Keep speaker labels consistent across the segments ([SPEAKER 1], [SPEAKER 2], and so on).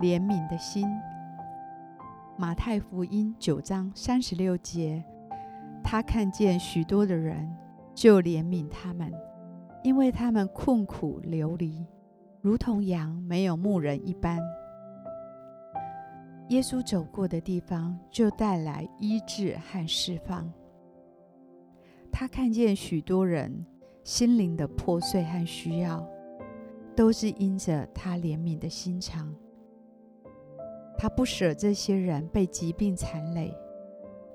[SPEAKER 1] 怜悯的心。马太福音九章三十六节，他看见许多的人，就怜悯他们，因为他们困苦流离，如同羊没有牧人一般。耶稣走过的地方，就带来医治和释放。他看见许多人心灵的破碎和需要，都是因着他怜悯的心肠。他不舍这些人被疾病残累，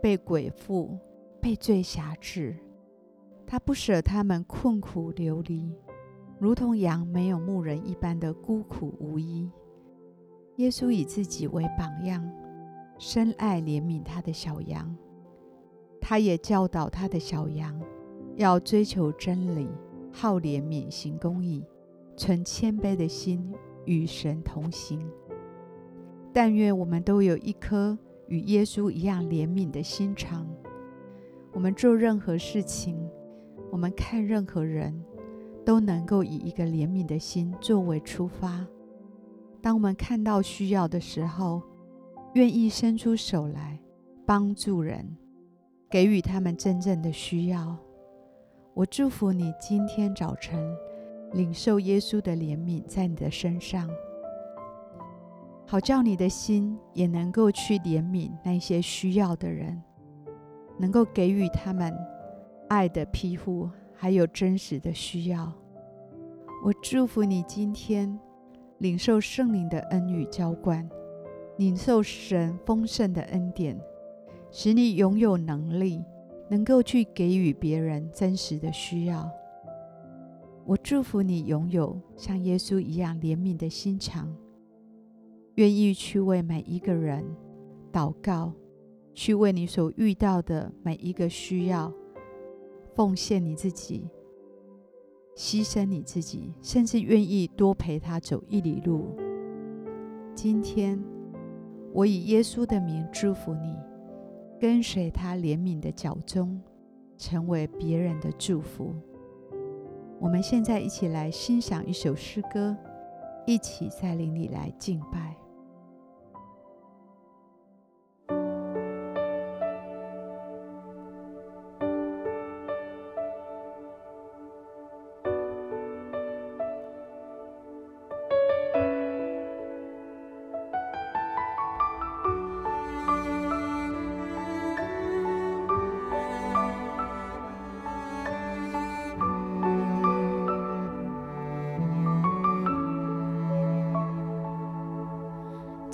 [SPEAKER 1] 被鬼附，被罪辖制。他不舍他们困苦流离，如同羊没有牧人一般的孤苦无依。耶稣以自己为榜样，深爱怜悯他的小羊。他也教导他的小羊，要追求真理，好怜悯，行公义，存谦卑的心，与神同行。但愿我们都有一颗与耶稣一样怜悯的心肠。我们做任何事情，我们看任何人，都能够以一个怜悯的心作为出发。当我们看到需要的时候，愿意伸出手来帮助人。给予他们真正的需要。我祝福你今天早晨领受耶稣的怜悯在你的身上，好叫你的心也能够去怜悯那些需要的人，能够给予他们爱的庇护，还有真实的需要。我祝福你今天领受圣灵的恩雨浇灌，领受神丰盛的恩典。使你拥有能力，能够去给予别人真实的需要。我祝福你拥有像耶稣一样怜悯的心肠，愿意去为每一个人祷告，去为你所遇到的每一个需要奉献你自己，牺牲你自己，甚至愿意多陪他走一里路。今天，我以耶稣的名祝福你。跟随他怜悯的脚踪，成为别人的祝福。我们现在一起来欣赏一首诗歌，一起在灵里来敬拜。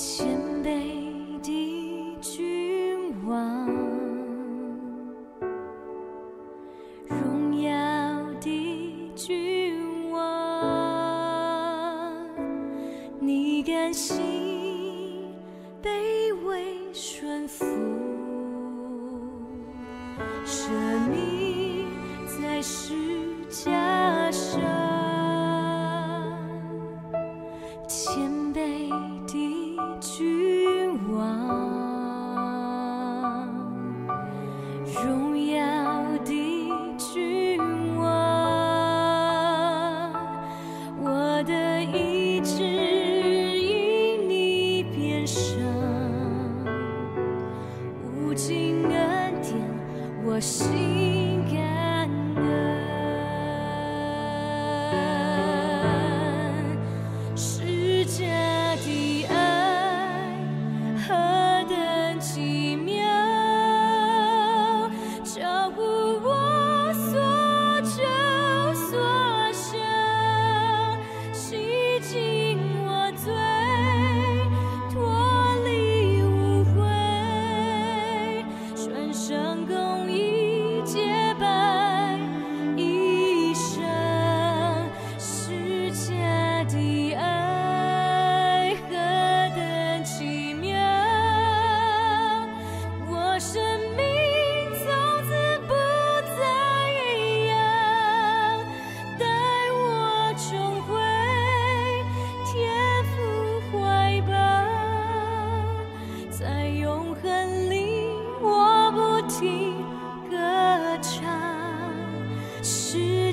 [SPEAKER 2] 谦卑的君王，荣耀的君王，你甘心卑微顺服，舍命在世假设。心恩典我心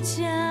[SPEAKER 2] 家